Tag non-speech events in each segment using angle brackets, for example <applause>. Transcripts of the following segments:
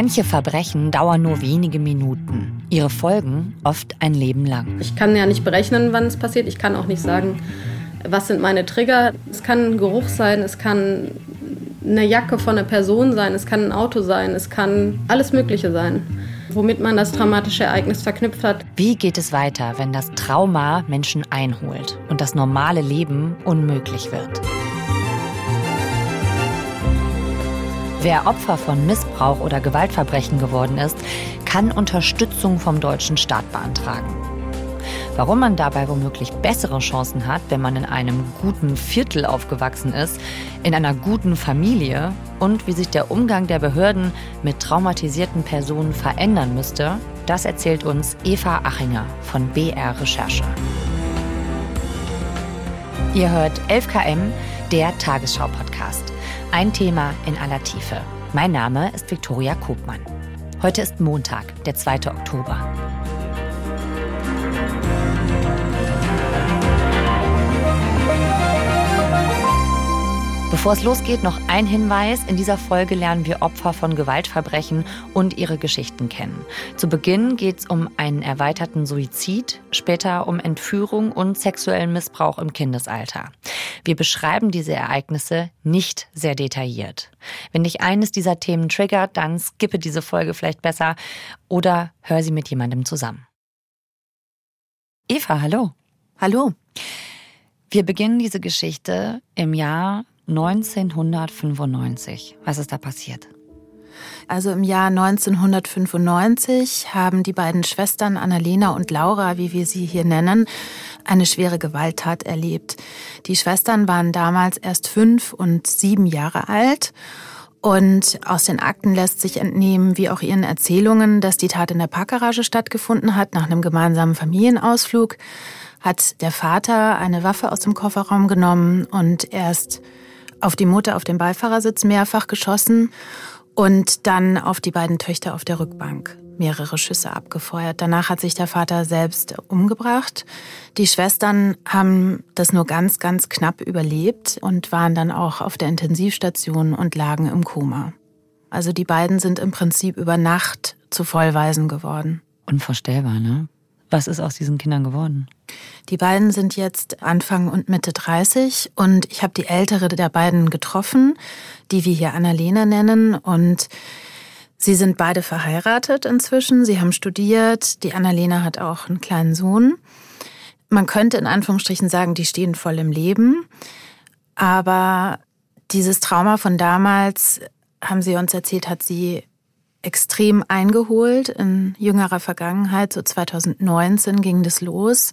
Manche Verbrechen dauern nur wenige Minuten, ihre Folgen oft ein Leben lang. Ich kann ja nicht berechnen, wann es passiert. Ich kann auch nicht sagen, was sind meine Trigger. Es kann ein Geruch sein, es kann eine Jacke von einer Person sein, es kann ein Auto sein, es kann alles Mögliche sein, womit man das traumatische Ereignis verknüpft hat. Wie geht es weiter, wenn das Trauma Menschen einholt und das normale Leben unmöglich wird? Wer Opfer von Missbrauch oder Gewaltverbrechen geworden ist, kann Unterstützung vom deutschen Staat beantragen. Warum man dabei womöglich bessere Chancen hat, wenn man in einem guten Viertel aufgewachsen ist, in einer guten Familie und wie sich der Umgang der Behörden mit traumatisierten Personen verändern müsste, das erzählt uns Eva Achinger von BR Recherche. Ihr hört 11KM, der Tagesschau-Podcast. Ein Thema in aller Tiefe. Mein Name ist Viktoria Kopmann. Heute ist Montag, der 2. Oktober. Bevor es losgeht, noch ein Hinweis. In dieser Folge lernen wir Opfer von Gewaltverbrechen und ihre Geschichten kennen. Zu Beginn geht es um einen erweiterten Suizid, später um Entführung und sexuellen Missbrauch im Kindesalter. Wir beschreiben diese Ereignisse nicht sehr detailliert. Wenn dich eines dieser Themen triggert, dann skippe diese Folge vielleicht besser oder hör sie mit jemandem zusammen. Eva, hallo. Hallo. Wir beginnen diese Geschichte im Jahr 1995. Was ist da passiert? Also im Jahr 1995 haben die beiden Schwestern Annalena und Laura, wie wir sie hier nennen, eine schwere Gewalttat erlebt. Die Schwestern waren damals erst fünf und sieben Jahre alt. Und aus den Akten lässt sich entnehmen, wie auch ihren Erzählungen, dass die Tat in der Parkgarage stattgefunden hat, nach einem gemeinsamen Familienausflug hat der Vater eine Waffe aus dem Kofferraum genommen und erst auf die Mutter auf dem Beifahrersitz mehrfach geschossen und dann auf die beiden Töchter auf der Rückbank mehrere Schüsse abgefeuert. Danach hat sich der Vater selbst umgebracht. Die Schwestern haben das nur ganz, ganz knapp überlebt und waren dann auch auf der Intensivstation und lagen im Koma. Also die beiden sind im Prinzip über Nacht zu Vollweisen geworden. Unvorstellbar, ne? Was ist aus diesen Kindern geworden? Die beiden sind jetzt Anfang und Mitte 30 und ich habe die ältere der beiden getroffen, die wir hier Annalena nennen und sie sind beide verheiratet inzwischen. Sie haben studiert. Die Annalena hat auch einen kleinen Sohn. Man könnte in Anführungsstrichen sagen, die stehen voll im Leben. Aber dieses Trauma von damals, haben sie uns erzählt, hat sie extrem eingeholt in jüngerer Vergangenheit. So 2019 ging das los.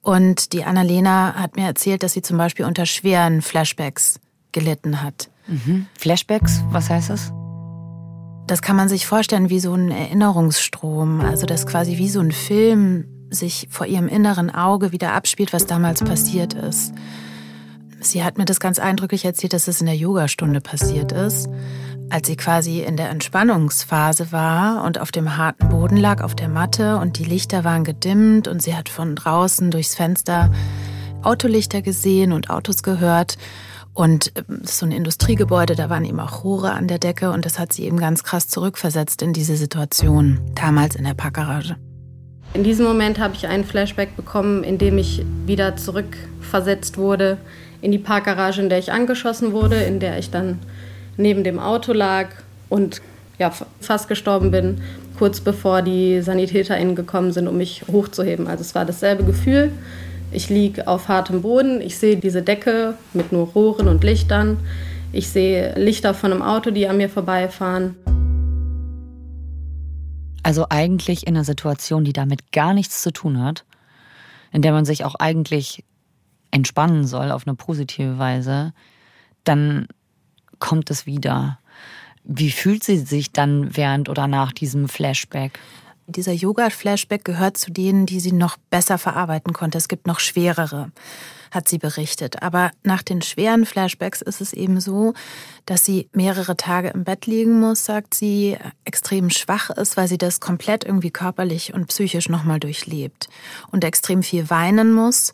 Und die Annalena hat mir erzählt, dass sie zum Beispiel unter schweren Flashbacks gelitten hat. Mhm. Flashbacks, was heißt das? Das kann man sich vorstellen wie so ein Erinnerungsstrom. Also dass quasi wie so ein Film sich vor ihrem inneren Auge wieder abspielt, was damals passiert ist. Sie hat mir das ganz eindrücklich erzählt, dass es in der Yogastunde passiert ist als sie quasi in der Entspannungsphase war und auf dem harten Boden lag, auf der Matte und die Lichter waren gedimmt und sie hat von draußen durchs Fenster Autolichter gesehen und Autos gehört. Und ähm, so ein Industriegebäude, da waren eben auch Rohre an der Decke und das hat sie eben ganz krass zurückversetzt in diese Situation, damals in der Parkgarage. In diesem Moment habe ich einen Flashback bekommen, in dem ich wieder zurückversetzt wurde in die Parkgarage, in der ich angeschossen wurde, in der ich dann neben dem Auto lag und ja, fast gestorben bin, kurz bevor die SanitäterInnen gekommen sind, um mich hochzuheben. Also es war dasselbe Gefühl. Ich liege auf hartem Boden, ich sehe diese Decke mit nur Rohren und Lichtern. Ich sehe Lichter von einem Auto, die an mir vorbeifahren. Also eigentlich in einer Situation, die damit gar nichts zu tun hat, in der man sich auch eigentlich entspannen soll auf eine positive Weise, dann kommt es wieder? Wie fühlt sie sich dann während oder nach diesem Flashback? Dieser Yoga-Flashback gehört zu denen, die sie noch besser verarbeiten konnte. Es gibt noch schwerere, hat sie berichtet. Aber nach den schweren Flashbacks ist es eben so, dass sie mehrere Tage im Bett liegen muss, sagt sie, extrem schwach ist, weil sie das komplett irgendwie körperlich und psychisch nochmal durchlebt und extrem viel weinen muss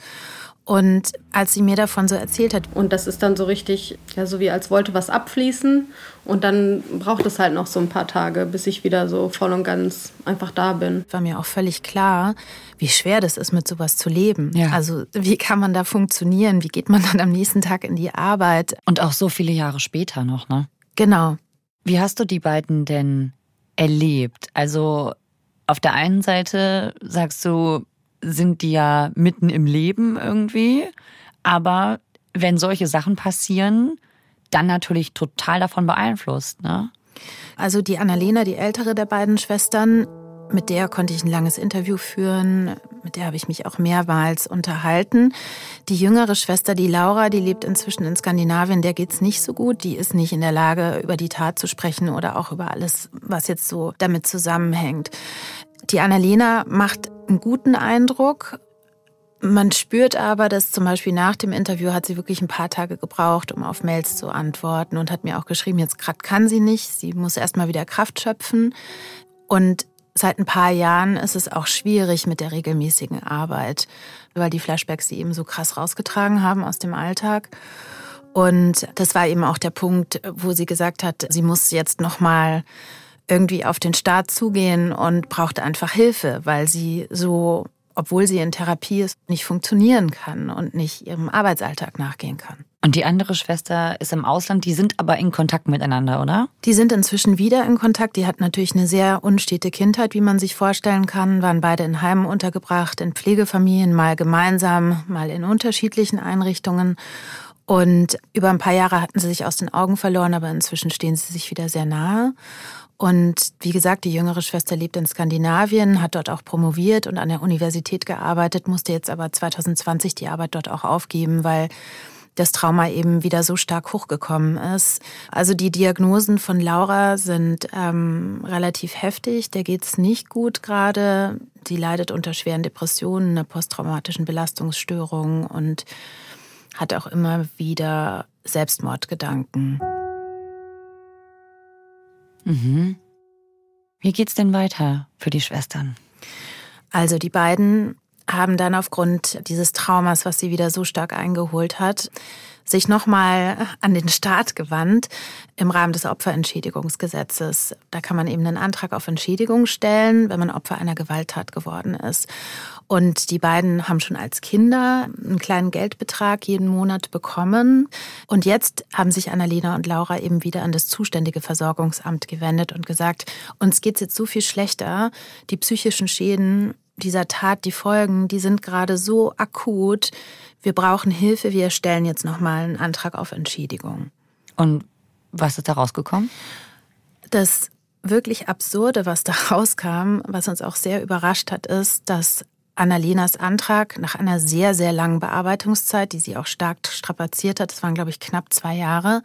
Und als sie mir davon so erzählt hat. Und das ist dann so richtig, ja, so wie als wollte was abfließen. Und dann braucht es halt noch so ein paar Tage, bis ich wieder so voll und ganz einfach da bin. War mir auch völlig klar, wie schwer das ist, mit sowas zu leben. Ja. Also, wie kann man da funktionieren? Wie geht man dann am nächsten Tag in die Arbeit? Und auch so viele Jahre später noch, ne? Genau. Wie hast du die beiden denn erlebt? Also, auf der einen Seite sagst du, sind die ja mitten im Leben irgendwie. Aber wenn solche Sachen passieren, dann natürlich total davon beeinflusst. Ne? Also die Annalena, die ältere der beiden Schwestern, mit der konnte ich ein langes Interview führen, mit der habe ich mich auch mehrmals unterhalten. Die jüngere Schwester, die Laura, die lebt inzwischen in Skandinavien, der geht es nicht so gut. Die ist nicht in der Lage, über die Tat zu sprechen oder auch über alles, was jetzt so damit zusammenhängt. Die Annalena macht einen guten Eindruck. Man spürt aber, dass zum Beispiel nach dem Interview hat sie wirklich ein paar Tage gebraucht, um auf Mails zu antworten und hat mir auch geschrieben, jetzt gerade kann sie nicht, sie muss erstmal wieder Kraft schöpfen. Und seit ein paar Jahren ist es auch schwierig mit der regelmäßigen Arbeit, weil die Flashbacks sie eben so krass rausgetragen haben aus dem Alltag. Und das war eben auch der Punkt, wo sie gesagt hat, sie muss jetzt nochmal irgendwie auf den Staat zugehen und braucht einfach Hilfe, weil sie so, obwohl sie in Therapie ist, nicht funktionieren kann und nicht ihrem Arbeitsalltag nachgehen kann. Und die andere Schwester ist im Ausland, die sind aber in Kontakt miteinander, oder? Die sind inzwischen wieder in Kontakt. Die hat natürlich eine sehr unstete Kindheit, wie man sich vorstellen kann, waren beide in Heimen untergebracht, in Pflegefamilien, mal gemeinsam, mal in unterschiedlichen Einrichtungen. Und über ein paar Jahre hatten sie sich aus den Augen verloren, aber inzwischen stehen sie sich wieder sehr nahe. Und wie gesagt, die jüngere Schwester lebt in Skandinavien, hat dort auch promoviert und an der Universität gearbeitet, musste jetzt aber 2020 die Arbeit dort auch aufgeben, weil das Trauma eben wieder so stark hochgekommen ist. Also die Diagnosen von Laura sind ähm, relativ heftig. Der geht es nicht gut gerade. Sie leidet unter schweren Depressionen, einer posttraumatischen Belastungsstörung und hat auch immer wieder Selbstmordgedanken. Mhm. Wie geht's denn weiter für die Schwestern? Also die beiden haben dann aufgrund dieses Traumas, was sie wieder so stark eingeholt hat, sich nochmal an den Staat gewandt im Rahmen des Opferentschädigungsgesetzes. Da kann man eben einen Antrag auf Entschädigung stellen, wenn man Opfer einer Gewalttat geworden ist. Und die beiden haben schon als Kinder einen kleinen Geldbetrag jeden Monat bekommen. Und jetzt haben sich Annalena und Laura eben wieder an das zuständige Versorgungsamt gewendet und gesagt, uns geht es jetzt so viel schlechter. Die psychischen Schäden dieser Tat, die Folgen, die sind gerade so akut. Wir brauchen Hilfe. Wir stellen jetzt nochmal einen Antrag auf Entschädigung. Und was ist da rausgekommen? Das wirklich Absurde, was da <laughs> rauskam, was uns auch sehr überrascht hat, ist, dass Annalenas Antrag nach einer sehr, sehr langen Bearbeitungszeit, die sie auch stark strapaziert hat, das waren, glaube ich, knapp zwei Jahre,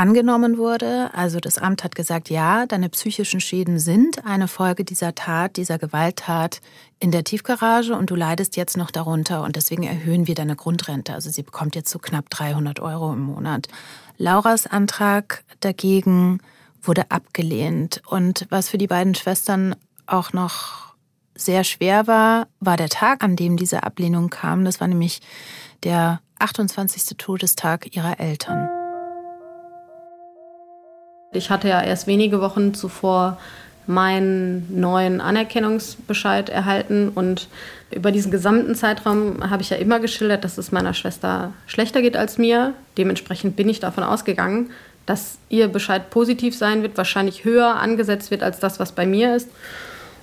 angenommen wurde. Also das Amt hat gesagt, ja, deine psychischen Schäden sind eine Folge dieser Tat, dieser Gewalttat in der Tiefgarage und du leidest jetzt noch darunter und deswegen erhöhen wir deine Grundrente. Also sie bekommt jetzt so knapp 300 Euro im Monat. Lauras Antrag dagegen wurde abgelehnt und was für die beiden Schwestern auch noch sehr schwer war, war der Tag, an dem diese Ablehnung kam. Das war nämlich der 28. Todestag ihrer Eltern. Ich hatte ja erst wenige Wochen zuvor meinen neuen Anerkennungsbescheid erhalten und über diesen gesamten Zeitraum habe ich ja immer geschildert, dass es meiner Schwester schlechter geht als mir. Dementsprechend bin ich davon ausgegangen, dass ihr Bescheid positiv sein wird, wahrscheinlich höher angesetzt wird als das, was bei mir ist.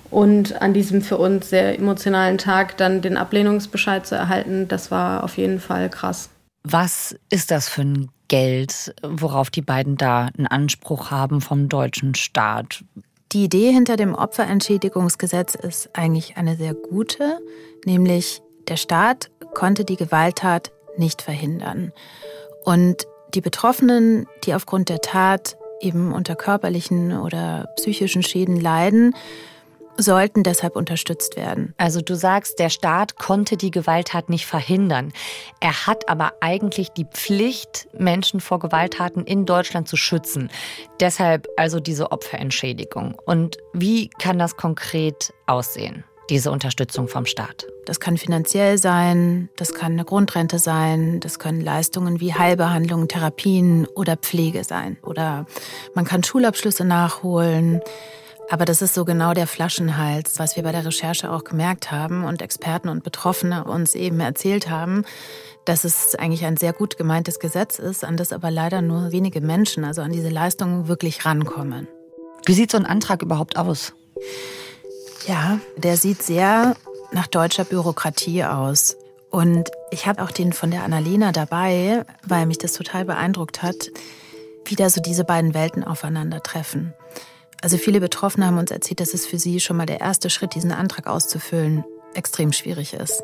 Und an diesem für uns sehr emotionalen Tag dann den Ablehnungsbescheid zu erhalten, das war auf jeden Fall krass. Was ist das für ein Geld, worauf die beiden da einen Anspruch haben vom deutschen Staat. Die Idee hinter dem Opferentschädigungsgesetz ist eigentlich eine sehr gute, nämlich der Staat konnte die Gewalttat nicht verhindern. Und die Betroffenen, die aufgrund der Tat eben unter körperlichen oder psychischen Schäden leiden, sollten deshalb unterstützt werden. Also du sagst, der Staat konnte die Gewalttat nicht verhindern. Er hat aber eigentlich die Pflicht, Menschen vor Gewalttaten in Deutschland zu schützen. Deshalb also diese Opferentschädigung. Und wie kann das konkret aussehen? diese Unterstützung vom Staat? Das kann finanziell sein, das kann eine Grundrente sein, das können Leistungen wie Heilbehandlungen, Therapien oder Pflege sein. Oder man kann Schulabschlüsse nachholen. Aber das ist so genau der Flaschenhals, was wir bei der Recherche auch gemerkt haben und Experten und Betroffene uns eben erzählt haben, dass es eigentlich ein sehr gut gemeintes Gesetz ist, an das aber leider nur wenige Menschen, also an diese Leistungen wirklich rankommen. Wie sieht so ein Antrag überhaupt aus? Ja, der sieht sehr nach deutscher Bürokratie aus. Und ich habe auch den von der Annalena dabei, weil mich das total beeindruckt hat, wie da so diese beiden Welten aufeinandertreffen. Also viele Betroffene haben uns erzählt, dass es für sie schon mal der erste Schritt, diesen Antrag auszufüllen, extrem schwierig ist.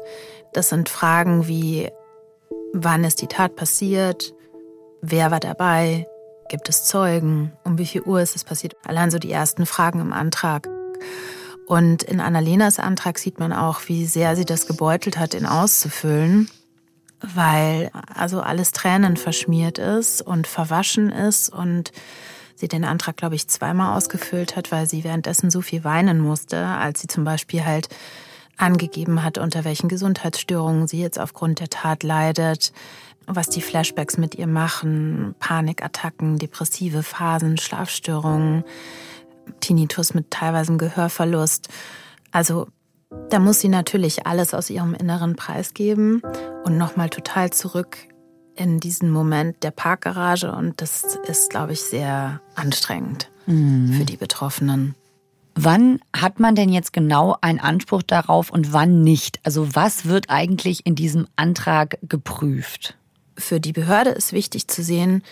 Das sind Fragen wie, wann ist die Tat passiert? Wer war dabei? Gibt es Zeugen? Um wie viel Uhr ist es passiert? Allein so die ersten Fragen im Antrag. Und in Annalenas Antrag sieht man auch, wie sehr sie das gebeutelt hat, ihn auszufüllen, weil also alles Tränen verschmiert ist und verwaschen ist und sie den Antrag, glaube ich, zweimal ausgefüllt hat, weil sie währenddessen so viel weinen musste, als sie zum Beispiel halt angegeben hat, unter welchen Gesundheitsstörungen sie jetzt aufgrund der Tat leidet, was die Flashbacks mit ihr machen, Panikattacken, depressive Phasen, Schlafstörungen, Tinnitus mit teilweise Gehörverlust. Also da muss sie natürlich alles aus ihrem Inneren preisgeben und nochmal total zurück in diesen Moment der Parkgarage und das ist, glaube ich, sehr anstrengend mhm. für die Betroffenen. Wann hat man denn jetzt genau einen Anspruch darauf und wann nicht? Also was wird eigentlich in diesem Antrag geprüft? Für die Behörde ist wichtig zu sehen,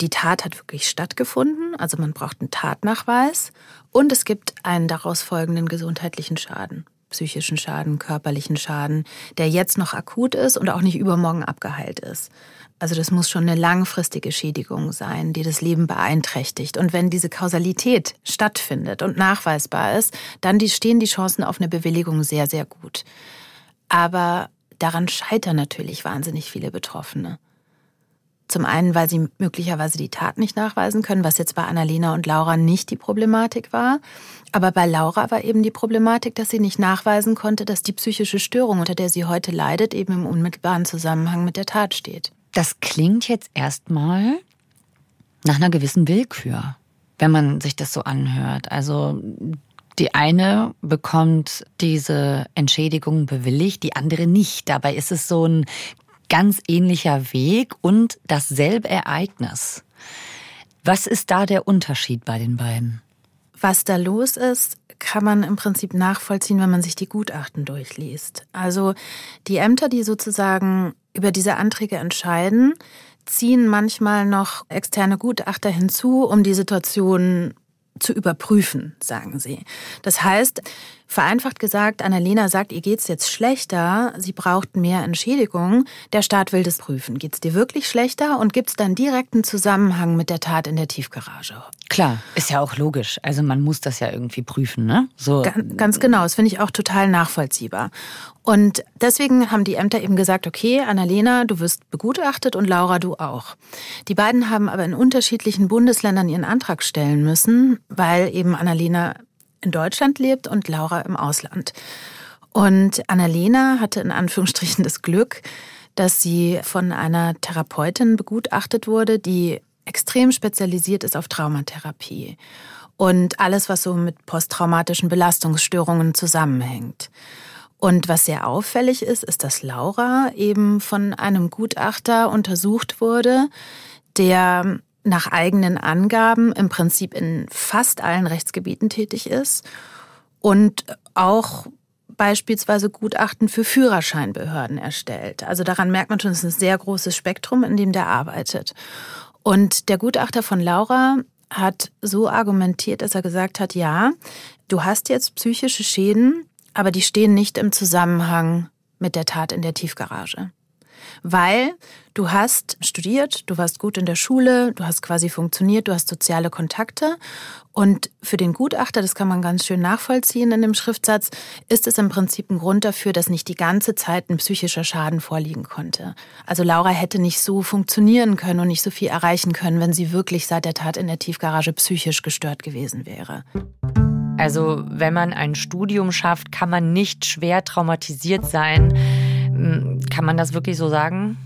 die Tat hat wirklich stattgefunden, also man braucht einen Tatnachweis und es gibt einen daraus folgenden gesundheitlichen Schaden, psychischen Schaden, körperlichen Schaden, der jetzt noch akut ist und auch nicht übermorgen abgeheilt ist. Also das muss schon eine langfristige Schädigung sein, die das Leben beeinträchtigt. Und wenn diese Kausalität stattfindet und nachweisbar ist, dann stehen die Chancen auf eine Bewilligung sehr, sehr gut. Aber daran scheitern natürlich wahnsinnig viele Betroffene. Zum einen, weil sie möglicherweise die Tat nicht nachweisen können, was jetzt bei Annalena und Laura nicht die Problematik war. Aber bei Laura war eben die Problematik, dass sie nicht nachweisen konnte, dass die psychische Störung, unter der sie heute leidet, eben im unmittelbaren Zusammenhang mit der Tat steht. Das klingt jetzt erstmal nach einer gewissen Willkür, wenn man sich das so anhört. Also die eine bekommt diese Entschädigung bewilligt, die andere nicht. Dabei ist es so ein ganz ähnlicher Weg und dasselbe Ereignis. Was ist da der Unterschied bei den beiden? Was da los ist, kann man im Prinzip nachvollziehen, wenn man sich die Gutachten durchliest. Also die Ämter, die sozusagen über diese Anträge entscheiden, ziehen manchmal noch externe Gutachter hinzu, um die Situation zu überprüfen, sagen sie. Das heißt, vereinfacht gesagt, Annalena sagt, ihr geht's jetzt schlechter, sie braucht mehr Entschädigung. Der Staat will das prüfen. Geht's dir wirklich schlechter und gibt's dann direkten Zusammenhang mit der Tat in der Tiefgarage? Klar, ist ja auch logisch. Also man muss das ja irgendwie prüfen, ne? So. Ganz, ganz genau, das finde ich auch total nachvollziehbar. Und deswegen haben die Ämter eben gesagt, okay, Annalena, du wirst begutachtet und Laura, du auch. Die beiden haben aber in unterschiedlichen Bundesländern ihren Antrag stellen müssen, weil eben Annalena in Deutschland lebt und Laura im Ausland. Und Annalena hatte in Anführungsstrichen das Glück, dass sie von einer Therapeutin begutachtet wurde, die extrem spezialisiert ist auf Traumatherapie und alles, was so mit posttraumatischen Belastungsstörungen zusammenhängt. Und was sehr auffällig ist, ist, dass Laura eben von einem Gutachter untersucht wurde, der nach eigenen Angaben im Prinzip in fast allen Rechtsgebieten tätig ist und auch beispielsweise Gutachten für Führerscheinbehörden erstellt. Also daran merkt man schon, es ist ein sehr großes Spektrum, in dem der arbeitet. Und der Gutachter von Laura hat so argumentiert, dass er gesagt hat, ja, du hast jetzt psychische Schäden, aber die stehen nicht im Zusammenhang mit der Tat in der Tiefgarage. Weil du hast studiert, du warst gut in der Schule, du hast quasi funktioniert, du hast soziale Kontakte. Und für den Gutachter, das kann man ganz schön nachvollziehen in dem Schriftsatz, ist es im Prinzip ein Grund dafür, dass nicht die ganze Zeit ein psychischer Schaden vorliegen konnte. Also Laura hätte nicht so funktionieren können und nicht so viel erreichen können, wenn sie wirklich seit der Tat in der Tiefgarage psychisch gestört gewesen wäre. Also wenn man ein Studium schafft, kann man nicht schwer traumatisiert sein. Hm, kann man das wirklich so sagen?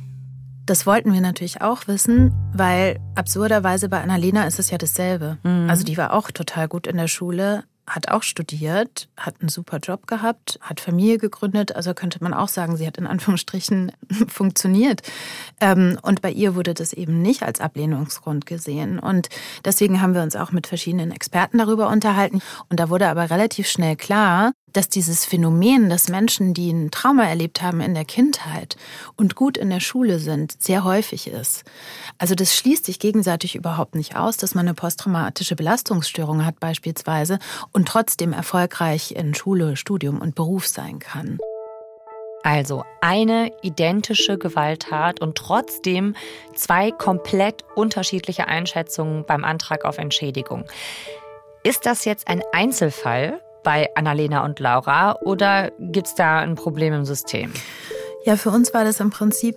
Das wollten wir natürlich auch wissen, weil absurderweise bei Annalena ist es ja dasselbe. Mhm. Also die war auch total gut in der Schule, hat auch studiert, hat einen super Job gehabt, hat Familie gegründet. Also könnte man auch sagen, sie hat in Anführungsstrichen <laughs> funktioniert. Ähm, und bei ihr wurde das eben nicht als Ablehnungsgrund gesehen. Und deswegen haben wir uns auch mit verschiedenen Experten darüber unterhalten. Und da wurde aber relativ schnell klar, dass dieses Phänomen, dass Menschen, die ein Trauma erlebt haben in der Kindheit und gut in der Schule sind, sehr häufig ist. Also das schließt sich gegenseitig überhaupt nicht aus, dass man eine posttraumatische Belastungsstörung hat beispielsweise und trotzdem erfolgreich in Schule, Studium und Beruf sein kann. Also eine identische Gewalttat und trotzdem zwei komplett unterschiedliche Einschätzungen beim Antrag auf Entschädigung. Ist das jetzt ein Einzelfall bei Annalena und Laura oder gibt es da ein Problem im System? Ja, für uns war das im Prinzip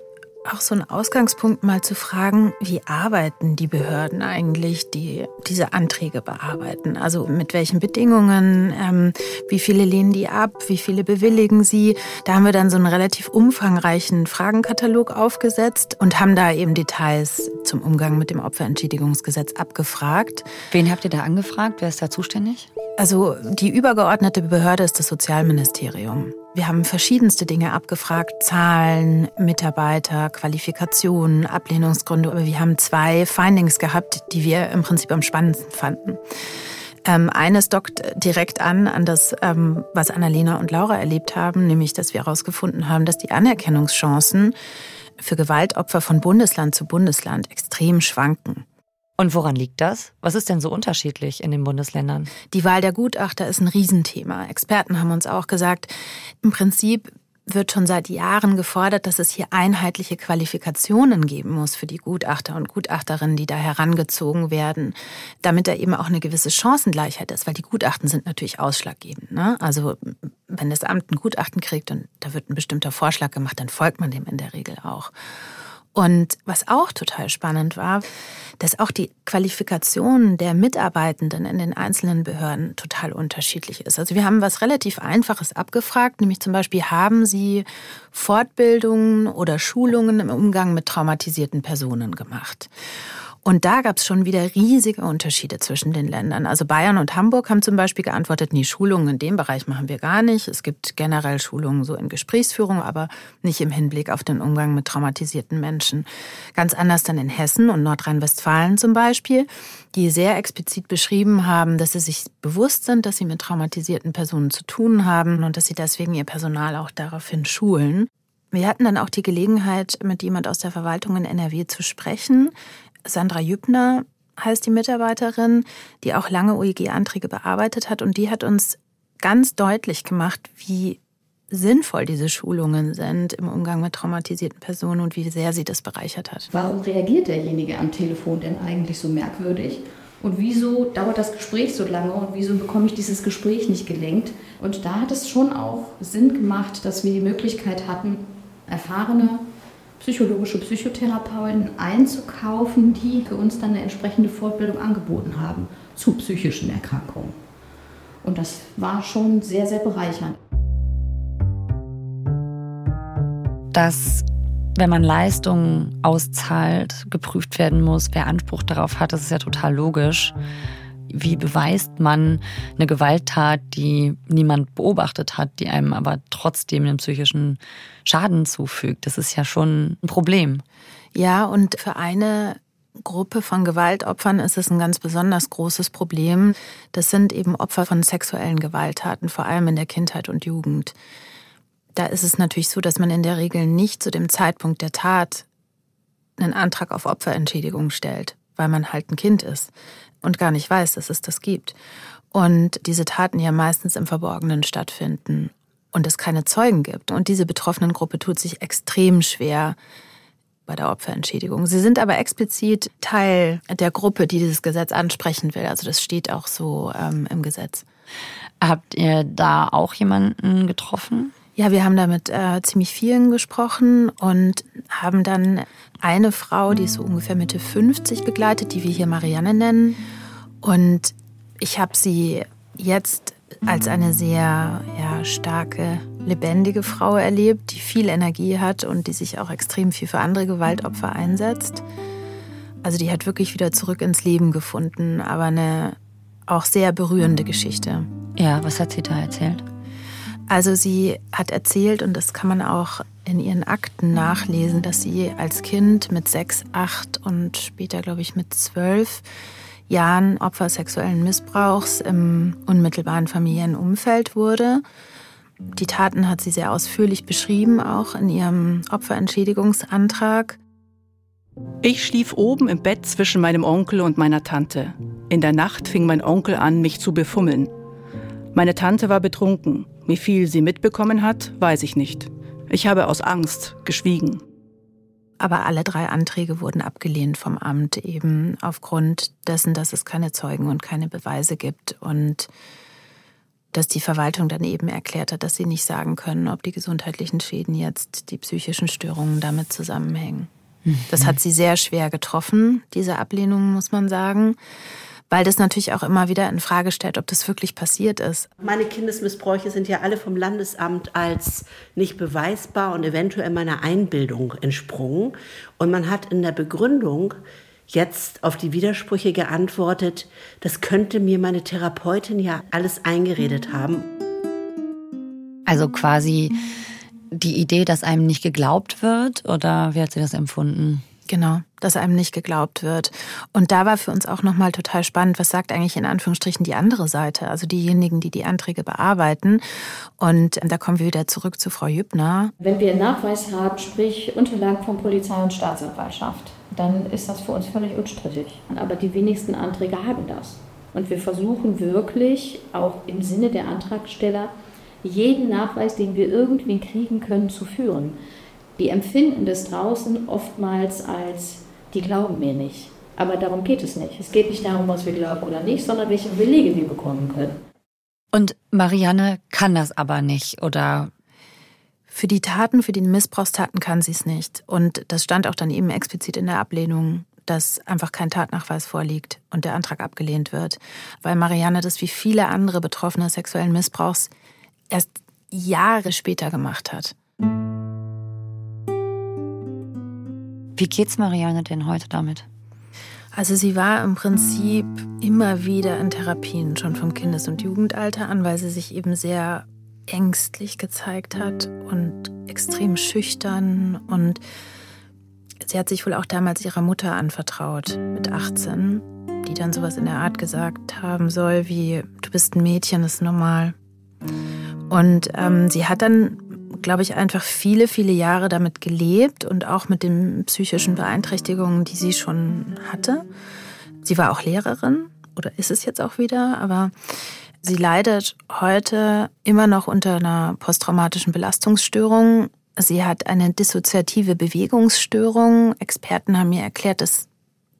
auch so ein Ausgangspunkt, mal zu fragen, wie arbeiten die Behörden eigentlich, die diese Anträge bearbeiten? Also mit welchen Bedingungen, ähm, wie viele lehnen die ab, wie viele bewilligen sie? Da haben wir dann so einen relativ umfangreichen Fragenkatalog aufgesetzt und haben da eben Details zum Umgang mit dem Opferentschädigungsgesetz abgefragt. Wen habt ihr da angefragt? Wer ist da zuständig? Also die übergeordnete Behörde ist das Sozialministerium. Wir haben verschiedenste Dinge abgefragt, Zahlen, Mitarbeiter, Qualifikationen, Ablehnungsgründe, aber wir haben zwei Findings gehabt, die wir im Prinzip am spannendsten fanden. Ähm, eines dockt direkt an an das, ähm, was Annalena und Laura erlebt haben, nämlich dass wir herausgefunden haben, dass die Anerkennungschancen für Gewaltopfer von Bundesland zu Bundesland extrem schwanken. Und woran liegt das? Was ist denn so unterschiedlich in den Bundesländern? Die Wahl der Gutachter ist ein Riesenthema. Experten haben uns auch gesagt, im Prinzip wird schon seit Jahren gefordert, dass es hier einheitliche Qualifikationen geben muss für die Gutachter und Gutachterinnen, die da herangezogen werden, damit da eben auch eine gewisse Chancengleichheit ist, weil die Gutachten sind natürlich ausschlaggebend. Ne? Also wenn das Amt ein Gutachten kriegt und da wird ein bestimmter Vorschlag gemacht, dann folgt man dem in der Regel auch. Und was auch total spannend war, dass auch die Qualifikation der Mitarbeitenden in den einzelnen Behörden total unterschiedlich ist. Also wir haben was relativ Einfaches abgefragt, nämlich zum Beispiel, haben Sie Fortbildungen oder Schulungen im Umgang mit traumatisierten Personen gemacht? Und da gab es schon wieder riesige Unterschiede zwischen den Ländern. Also Bayern und Hamburg haben zum Beispiel geantwortet, nee, Schulungen in dem Bereich machen wir gar nicht. Es gibt generell Schulungen so in Gesprächsführung, aber nicht im Hinblick auf den Umgang mit traumatisierten Menschen. Ganz anders dann in Hessen und Nordrhein-Westfalen zum Beispiel, die sehr explizit beschrieben haben, dass sie sich bewusst sind, dass sie mit traumatisierten Personen zu tun haben und dass sie deswegen ihr Personal auch daraufhin schulen. Wir hatten dann auch die Gelegenheit, mit jemand aus der Verwaltung in NRW zu sprechen, Sandra Jübner heißt die Mitarbeiterin, die auch lange OEG-Anträge bearbeitet hat und die hat uns ganz deutlich gemacht, wie sinnvoll diese Schulungen sind im Umgang mit traumatisierten Personen und wie sehr sie das bereichert hat. Warum reagiert derjenige am Telefon denn eigentlich so merkwürdig? Und wieso dauert das Gespräch so lange und wieso bekomme ich dieses Gespräch nicht gelenkt? Und da hat es schon auch Sinn gemacht, dass wir die Möglichkeit hatten, erfahrene psychologische Psychotherapeuten einzukaufen, die für uns dann eine entsprechende Fortbildung angeboten haben zu psychischen Erkrankungen. Und das war schon sehr, sehr bereichernd. Dass, wenn man Leistungen auszahlt, geprüft werden muss, wer Anspruch darauf hat, das ist ja total logisch wie beweist man eine Gewalttat, die niemand beobachtet hat, die einem aber trotzdem einen psychischen Schaden zufügt? Das ist ja schon ein Problem. Ja, und für eine Gruppe von Gewaltopfern ist es ein ganz besonders großes Problem. Das sind eben Opfer von sexuellen Gewalttaten, vor allem in der Kindheit und Jugend. Da ist es natürlich so, dass man in der Regel nicht zu dem Zeitpunkt der Tat einen Antrag auf Opferentschädigung stellt, weil man halt ein Kind ist und gar nicht weiß, dass es das gibt. Und diese Taten ja meistens im Verborgenen stattfinden und es keine Zeugen gibt. Und diese betroffenen Gruppe tut sich extrem schwer bei der Opferentschädigung. Sie sind aber explizit Teil der Gruppe, die dieses Gesetz ansprechen will. Also das steht auch so ähm, im Gesetz. Habt ihr da auch jemanden getroffen? Ja, wir haben da mit äh, ziemlich vielen gesprochen und haben dann eine Frau, die ist so ungefähr Mitte 50 begleitet, die wir hier Marianne nennen. Und ich habe sie jetzt als eine sehr ja, starke, lebendige Frau erlebt, die viel Energie hat und die sich auch extrem viel für andere Gewaltopfer einsetzt. Also die hat wirklich wieder zurück ins Leben gefunden, aber eine auch sehr berührende Geschichte. Ja, was hat sie da erzählt? Also sie hat erzählt, und das kann man auch in ihren Akten nachlesen, dass sie als Kind mit sechs, acht und später, glaube ich, mit zwölf Jahren Opfer sexuellen Missbrauchs im unmittelbaren Familienumfeld wurde. Die Taten hat sie sehr ausführlich beschrieben, auch in ihrem Opferentschädigungsantrag. Ich schlief oben im Bett zwischen meinem Onkel und meiner Tante. In der Nacht fing mein Onkel an, mich zu befummeln. Meine Tante war betrunken. Wie viel sie mitbekommen hat, weiß ich nicht. Ich habe aus Angst geschwiegen. Aber alle drei Anträge wurden abgelehnt vom Amt, eben aufgrund dessen, dass es keine Zeugen und keine Beweise gibt und dass die Verwaltung dann eben erklärt hat, dass sie nicht sagen können, ob die gesundheitlichen Schäden jetzt, die psychischen Störungen damit zusammenhängen. Mhm. Das hat sie sehr schwer getroffen, diese Ablehnung, muss man sagen weil das natürlich auch immer wieder in Frage stellt, ob das wirklich passiert ist. Meine Kindesmissbräuche sind ja alle vom Landesamt als nicht beweisbar und eventuell meiner Einbildung entsprungen. Und man hat in der Begründung jetzt auf die Widersprüche geantwortet, das könnte mir meine Therapeutin ja alles eingeredet haben. Also quasi die Idee, dass einem nicht geglaubt wird, oder wie hat sie das empfunden? Genau, dass einem nicht geglaubt wird. Und da war für uns auch nochmal total spannend, was sagt eigentlich in Anführungsstrichen die andere Seite, also diejenigen, die die Anträge bearbeiten. Und da kommen wir wieder zurück zu Frau Jübner. Wenn wir einen Nachweis haben, sprich Unterlagen von Polizei und Staatsanwaltschaft, dann ist das für uns völlig unstrittig. Aber die wenigsten Anträge haben das. Und wir versuchen wirklich, auch im Sinne der Antragsteller, jeden Nachweis, den wir irgendwie kriegen können, zu führen die empfinden das draußen oftmals als, die glauben mir nicht. Aber darum geht es nicht. Es geht nicht darum, was wir glauben oder nicht, sondern welche Belege wir bekommen können. Und Marianne kann das aber nicht, oder? Für die Taten, für die Missbrauchstaten kann sie es nicht. Und das stand auch dann eben explizit in der Ablehnung, dass einfach kein Tatnachweis vorliegt und der Antrag abgelehnt wird. Weil Marianne das wie viele andere Betroffene sexuellen Missbrauchs erst Jahre später gemacht hat. Wie geht's Marianne denn heute damit? Also sie war im Prinzip immer wieder in Therapien, schon vom Kindes- und Jugendalter an, weil sie sich eben sehr ängstlich gezeigt hat und extrem schüchtern. Und sie hat sich wohl auch damals ihrer Mutter anvertraut, mit 18, die dann sowas in der Art gesagt haben soll, wie, du bist ein Mädchen, das ist normal. Und ähm, sie hat dann glaube ich, einfach viele, viele Jahre damit gelebt und auch mit den psychischen Beeinträchtigungen, die sie schon hatte. Sie war auch Lehrerin oder ist es jetzt auch wieder, aber sie leidet heute immer noch unter einer posttraumatischen Belastungsstörung. Sie hat eine dissoziative Bewegungsstörung. Experten haben mir erklärt, dass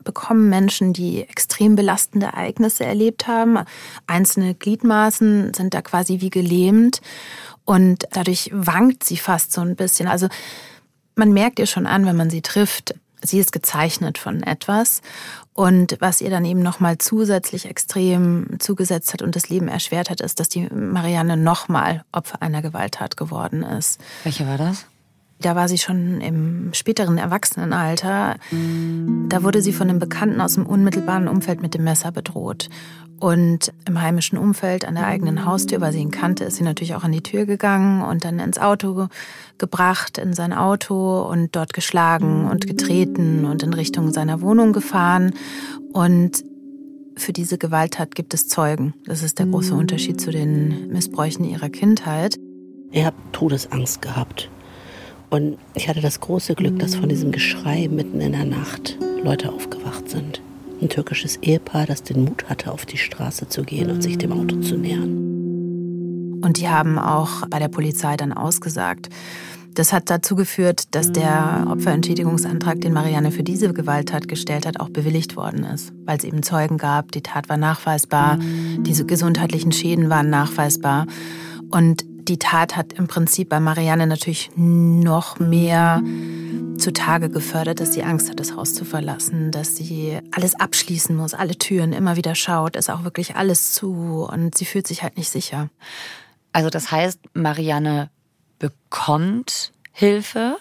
bekommen Menschen, die extrem belastende Ereignisse erlebt haben. Einzelne Gliedmaßen sind da quasi wie gelähmt. Und dadurch wankt sie fast so ein bisschen. Also man merkt ihr schon an, wenn man sie trifft, sie ist gezeichnet von etwas. Und was ihr dann eben nochmal zusätzlich extrem zugesetzt hat und das Leben erschwert hat, ist, dass die Marianne nochmal Opfer einer Gewalttat geworden ist. Welche war das? Da war sie schon im späteren Erwachsenenalter. Da wurde sie von einem Bekannten aus dem unmittelbaren Umfeld mit dem Messer bedroht. Und im heimischen Umfeld, an der eigenen Haustür, weil sie ihn kannte, ist sie natürlich auch an die Tür gegangen und dann ins Auto gebracht, in sein Auto und dort geschlagen und getreten und in Richtung seiner Wohnung gefahren. Und für diese Gewalttat gibt es Zeugen. Das ist der große Unterschied zu den Missbräuchen ihrer Kindheit. Er hat Todesangst gehabt. Und ich hatte das große Glück, dass von diesem Geschrei mitten in der Nacht Leute aufgewacht sind ein türkisches Ehepaar, das den Mut hatte, auf die Straße zu gehen und sich dem Auto zu nähern. Und die haben auch bei der Polizei dann ausgesagt. Das hat dazu geführt, dass der Opferentschädigungsantrag, den Marianne für diese Gewalttat gestellt hat, auch bewilligt worden ist, weil es eben Zeugen gab, die Tat war nachweisbar, diese gesundheitlichen Schäden waren nachweisbar. Und die Tat hat im Prinzip bei Marianne natürlich noch mehr zutage gefördert, dass sie Angst hat, das Haus zu verlassen, dass sie alles abschließen muss, alle Türen immer wieder schaut, ist auch wirklich alles zu und sie fühlt sich halt nicht sicher. Also das heißt, Marianne bekommt Hilfe,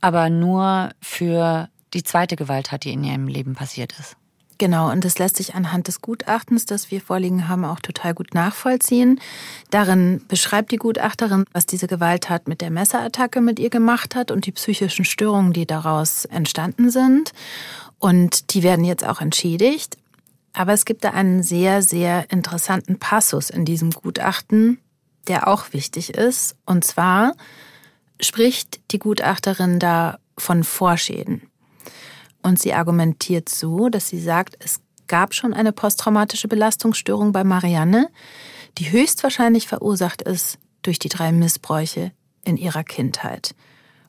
aber nur für die zweite Gewalttat, die in ihrem Leben passiert ist. Genau, und das lässt sich anhand des Gutachtens, das wir vorliegen haben, auch total gut nachvollziehen. Darin beschreibt die Gutachterin, was diese Gewalttat mit der Messerattacke mit ihr gemacht hat und die psychischen Störungen, die daraus entstanden sind. Und die werden jetzt auch entschädigt. Aber es gibt da einen sehr, sehr interessanten Passus in diesem Gutachten, der auch wichtig ist. Und zwar spricht die Gutachterin da von Vorschäden. Und sie argumentiert so, dass sie sagt, es gab schon eine posttraumatische Belastungsstörung bei Marianne, die höchstwahrscheinlich verursacht ist durch die drei Missbräuche in ihrer Kindheit.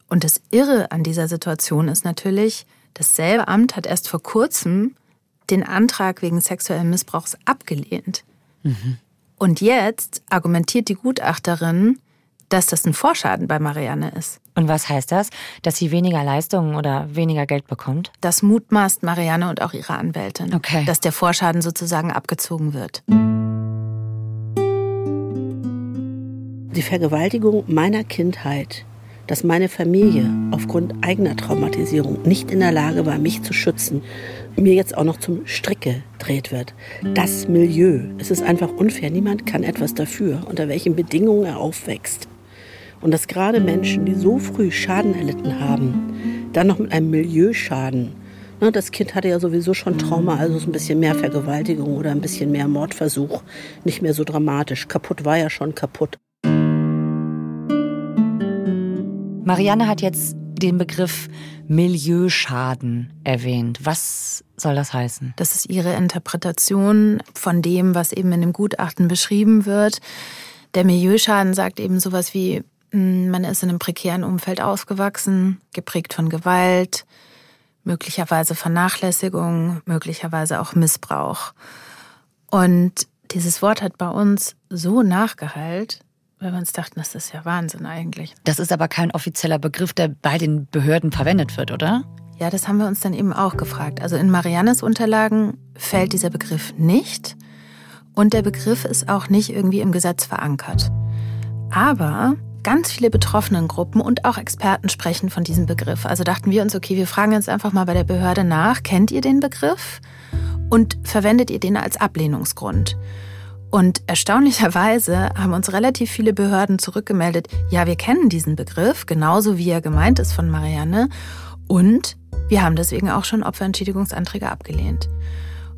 Und das Irre an dieser Situation ist natürlich, dasselbe Amt hat erst vor kurzem den Antrag wegen sexuellen Missbrauchs abgelehnt. Mhm. Und jetzt argumentiert die Gutachterin, dass das ein Vorschaden bei Marianne ist. Und was heißt das? Dass sie weniger Leistungen oder weniger Geld bekommt? Das mutmaßt Marianne und auch ihre Anwältin. Okay. Dass der Vorschaden sozusagen abgezogen wird. Die Vergewaltigung meiner Kindheit, dass meine Familie aufgrund eigener Traumatisierung nicht in der Lage war, mich zu schützen, mir jetzt auch noch zum Strick gedreht wird. Das Milieu, es ist einfach unfair. Niemand kann etwas dafür, unter welchen Bedingungen er aufwächst. Und dass gerade Menschen, die so früh Schaden erlitten haben, dann noch mit einem Milieuschaden, ne, das Kind hatte ja sowieso schon Trauma, also so ein bisschen mehr Vergewaltigung oder ein bisschen mehr Mordversuch, nicht mehr so dramatisch. Kaputt war ja schon kaputt. Marianne hat jetzt den Begriff Milieuschaden erwähnt. Was soll das heißen? Das ist ihre Interpretation von dem, was eben in dem Gutachten beschrieben wird. Der Milieuschaden sagt eben sowas wie, man ist in einem prekären Umfeld aufgewachsen, geprägt von Gewalt, möglicherweise Vernachlässigung, möglicherweise auch Missbrauch. Und dieses Wort hat bei uns so nachgehallt, weil wir uns dachten, das ist ja Wahnsinn eigentlich. Das ist aber kein offizieller Begriff, der bei den Behörden verwendet wird, oder? Ja, das haben wir uns dann eben auch gefragt. Also in Mariannes Unterlagen fällt dieser Begriff nicht und der Begriff ist auch nicht irgendwie im Gesetz verankert. Aber Ganz viele Betroffenengruppen und auch Experten sprechen von diesem Begriff. Also dachten wir uns, okay, wir fragen jetzt einfach mal bei der Behörde nach, kennt ihr den Begriff und verwendet ihr den als Ablehnungsgrund? Und erstaunlicherweise haben uns relativ viele Behörden zurückgemeldet, ja, wir kennen diesen Begriff, genauso wie er gemeint ist von Marianne. Und wir haben deswegen auch schon Opferentschädigungsanträge abgelehnt.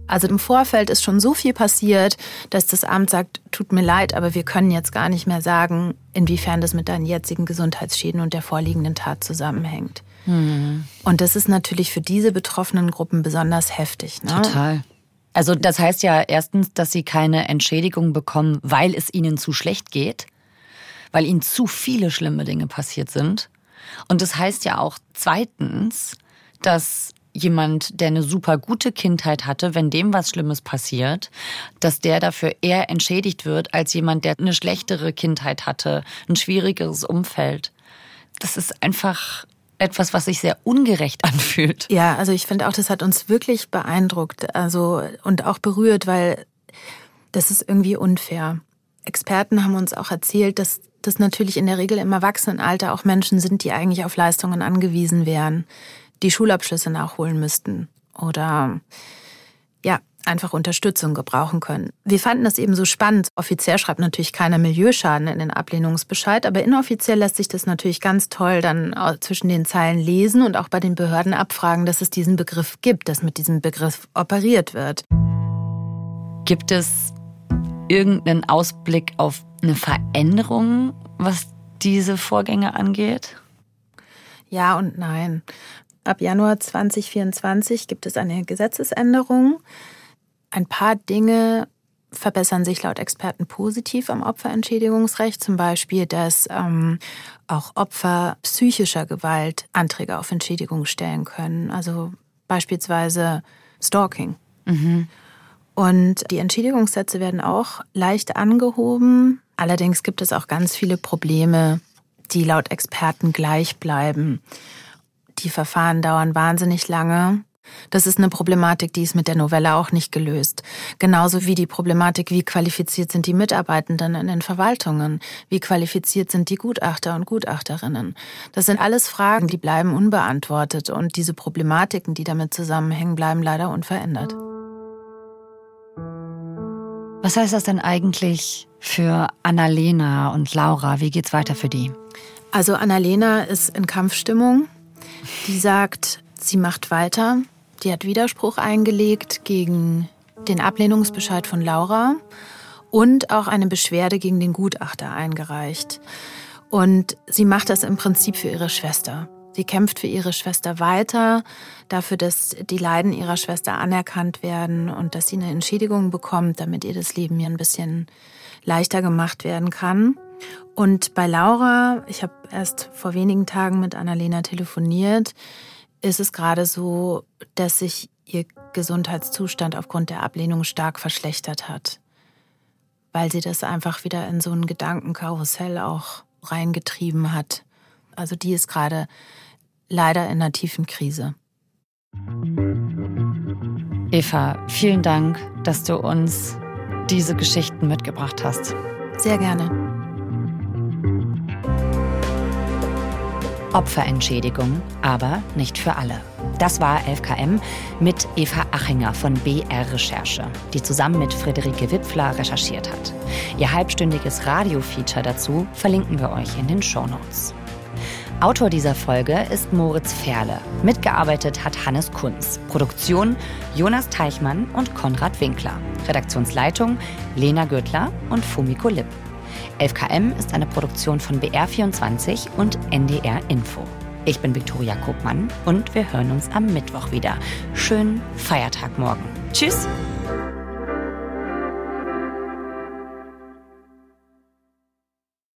Also im Vorfeld ist schon so viel passiert, dass das Amt sagt, tut mir leid, aber wir können jetzt gar nicht mehr sagen, inwiefern das mit deinen jetzigen Gesundheitsschäden und der vorliegenden Tat zusammenhängt. Mhm. Und das ist natürlich für diese betroffenen Gruppen besonders heftig. Ne? Total. Also das heißt ja erstens, dass sie keine Entschädigung bekommen, weil es ihnen zu schlecht geht, weil ihnen zu viele schlimme Dinge passiert sind. Und das heißt ja auch zweitens, dass jemand, der eine super gute Kindheit hatte, wenn dem was Schlimmes passiert, dass der dafür eher entschädigt wird als jemand, der eine schlechtere Kindheit hatte, ein schwierigeres Umfeld. Das ist einfach etwas, was sich sehr ungerecht <laughs> anfühlt. Ja, also ich finde auch, das hat uns wirklich beeindruckt, also und auch berührt, weil das ist irgendwie unfair. Experten haben uns auch erzählt, dass das natürlich in der Regel im Erwachsenenalter auch Menschen sind, die eigentlich auf Leistungen angewiesen wären die Schulabschlüsse nachholen müssten oder ja, einfach Unterstützung gebrauchen können. Wir fanden das eben so spannend. Offiziell schreibt natürlich keiner Milieuschaden in den Ablehnungsbescheid, aber inoffiziell lässt sich das natürlich ganz toll dann zwischen den Zeilen lesen und auch bei den Behörden abfragen, dass es diesen Begriff gibt, dass mit diesem Begriff operiert wird. Gibt es irgendeinen Ausblick auf eine Veränderung, was diese Vorgänge angeht? Ja und nein. Ab Januar 2024 gibt es eine Gesetzesänderung. Ein paar Dinge verbessern sich laut Experten positiv am Opferentschädigungsrecht. Zum Beispiel, dass ähm, auch Opfer psychischer Gewalt Anträge auf Entschädigung stellen können. Also beispielsweise Stalking. Mhm. Und die Entschädigungssätze werden auch leicht angehoben. Allerdings gibt es auch ganz viele Probleme, die laut Experten gleich bleiben. Die Verfahren dauern wahnsinnig lange. Das ist eine Problematik, die ist mit der Novelle auch nicht gelöst. Genauso wie die Problematik, wie qualifiziert sind die Mitarbeitenden in den Verwaltungen? Wie qualifiziert sind die Gutachter und Gutachterinnen? Das sind alles Fragen, die bleiben unbeantwortet und diese Problematiken, die damit zusammenhängen, bleiben leider unverändert. Was heißt das denn eigentlich für Annalena und Laura? Wie geht's weiter für die? Also Annalena ist in Kampfstimmung. Die sagt, sie macht weiter. Die hat Widerspruch eingelegt gegen den Ablehnungsbescheid von Laura und auch eine Beschwerde gegen den Gutachter eingereicht. Und sie macht das im Prinzip für ihre Schwester. Sie kämpft für ihre Schwester weiter, dafür, dass die Leiden ihrer Schwester anerkannt werden und dass sie eine Entschädigung bekommt, damit ihr das Leben hier ein bisschen leichter gemacht werden kann. Und bei Laura, ich habe erst vor wenigen Tagen mit Annalena telefoniert, ist es gerade so, dass sich ihr Gesundheitszustand aufgrund der Ablehnung stark verschlechtert hat, weil sie das einfach wieder in so ein Gedankenkarussell auch reingetrieben hat. Also die ist gerade leider in einer tiefen Krise. Eva, vielen Dank, dass du uns diese Geschichten mitgebracht hast. Sehr gerne. Opferentschädigung, aber nicht für alle. Das war 11KM mit Eva Achinger von BR Recherche, die zusammen mit Friederike Wipfler recherchiert hat. Ihr halbstündiges Radio-Feature dazu verlinken wir euch in den Show Notes. Autor dieser Folge ist Moritz Ferle. Mitgearbeitet hat Hannes Kunz. Produktion Jonas Teichmann und Konrad Winkler. Redaktionsleitung Lena Gürtler und Fumiko Lipp. 11KM ist eine Produktion von BR24 und NDR Info. Ich bin Viktoria Kopmann und wir hören uns am Mittwoch wieder. Schönen Feiertag morgen. Tschüss!